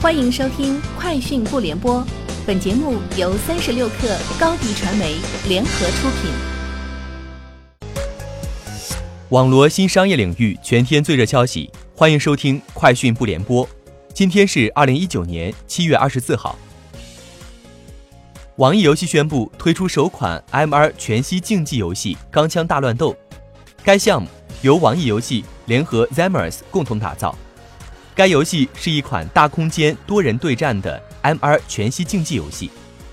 欢迎收听《快讯不联播》，本节目由三十六克高低传媒联合出品。网罗新商业领域全天最热消息，欢迎收听《快讯不联播》。今天是二零一九年七月二十四号。网易游戏宣布推出首款 MR 全息竞技游戏《钢枪大乱斗》，该项目由网易游戏联合 Zemmers 共同打造。该游戏是一款大空间多人对战的 MR 全息竞技游戏，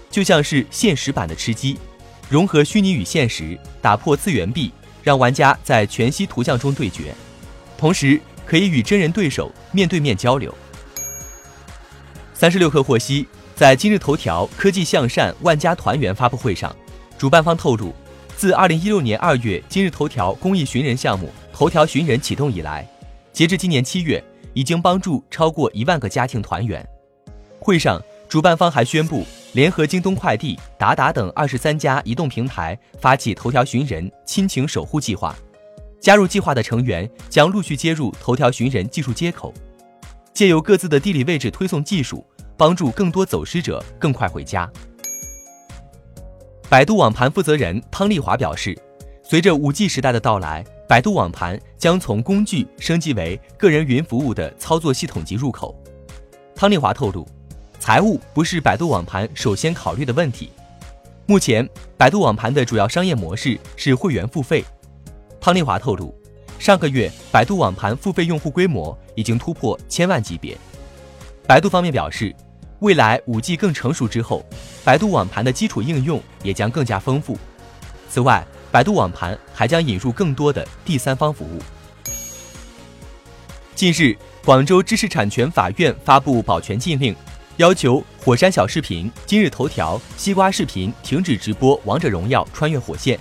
就像是现实版的吃鸡，融合虚拟与现实，打破次元壁，让玩家在全息图像中对决，同时可以与真人对手面对面交流。三十六氪获悉，在今日头条科技向善万家团圆发布会上，主办方透露，自二零一六年二月今日头条公益寻人项目“头条寻人”启动以来，截至今年七月。已经帮助超过一万个家庭团圆。会上，主办方还宣布联合京东快递、达达等二十三家移动平台发起“头条寻人亲情守护计划”。加入计划的成员将陆续接入头条寻人技术接口，借由各自的地理位置推送技术，帮助更多走失者更快回家。百度网盘负责人汤丽华表示，随着五 G 时代的到来。百度网盘将从工具升级为个人云服务的操作系统级入口。汤丽华透露，财务不是百度网盘首先考虑的问题。目前，百度网盘的主要商业模式是会员付费。汤丽华透露，上个月百度网盘付费用户规模已经突破千万级别。百度方面表示，未来五 G 更成熟之后，百度网盘的基础应用也将更加丰富。此外，百度网盘还将引入更多的第三方服务。近日，广州知识产权法院发布保全禁令，要求火山小视频、今日头条、西瓜视频停止直播《王者荣耀：穿越火线》。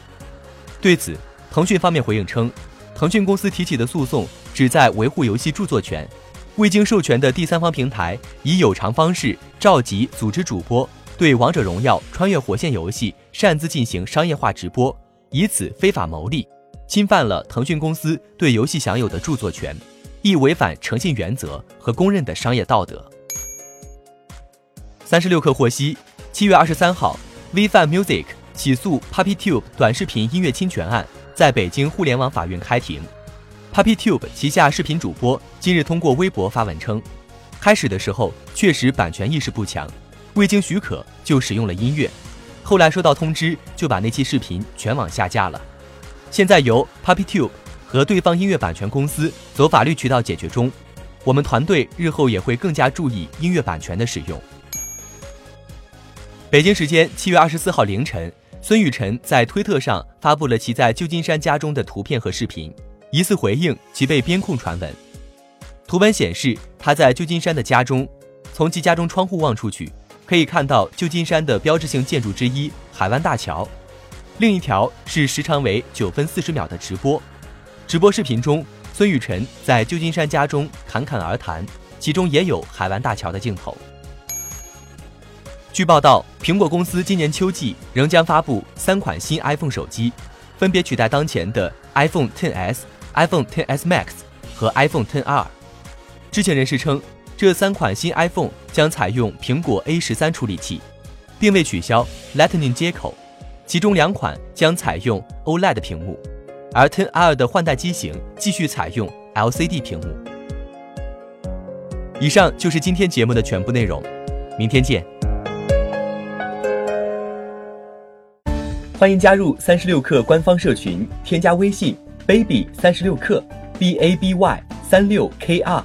对此，腾讯方面回应称，腾讯公司提起的诉讼旨在维护游戏著作权，未经授权的第三方平台以有偿方式召集、组织主播对《王者荣耀：穿越火线》游戏擅自进行商业化直播。以此非法牟利，侵犯了腾讯公司对游戏享有的著作权，亦违反诚信原则和公认的商业道德。三十六氪获悉，七月二十三号，VFan Music 起诉 PuppyTube 短视频音乐侵权案在北京互联网法院开庭。PuppyTube 旗下视频主播今日通过微博发文称，开始的时候确实版权意识不强，未经许可就使用了音乐。后来收到通知，就把那期视频全网下架了。现在由 PuppyTube 和对方音乐版权公司走法律渠道解决中。我们团队日后也会更加注意音乐版权的使用。北京时间七月二十四号凌晨，孙雨晨在推特上发布了其在旧金山家中的图片和视频，疑似回应其被边控传闻。图文显示他在旧金山的家中，从其家中窗户望出去。可以看到旧金山的标志性建筑之一海湾大桥，另一条是时长为九分四十秒的直播。直播视频中，孙雨晨在旧金山家中侃侃而谈，其中也有海湾大桥的镜头。据报道，苹果公司今年秋季仍将发布三款新 iPhone 手机，分别取代当前的 iPhone XS、iPhone XS Max 和 iPhone XR。知情人士称。这三款新 iPhone 将采用苹果 A 十三处理器，并未取消 Lightning 接口，其中两款将采用 OLED 屏幕，而 XR 的换代机型继续采用 LCD 屏幕。以上就是今天节目的全部内容，明天见。欢迎加入三十六氪官方社群，添加微信 baby 三十六氪 b a b y 三六 k r。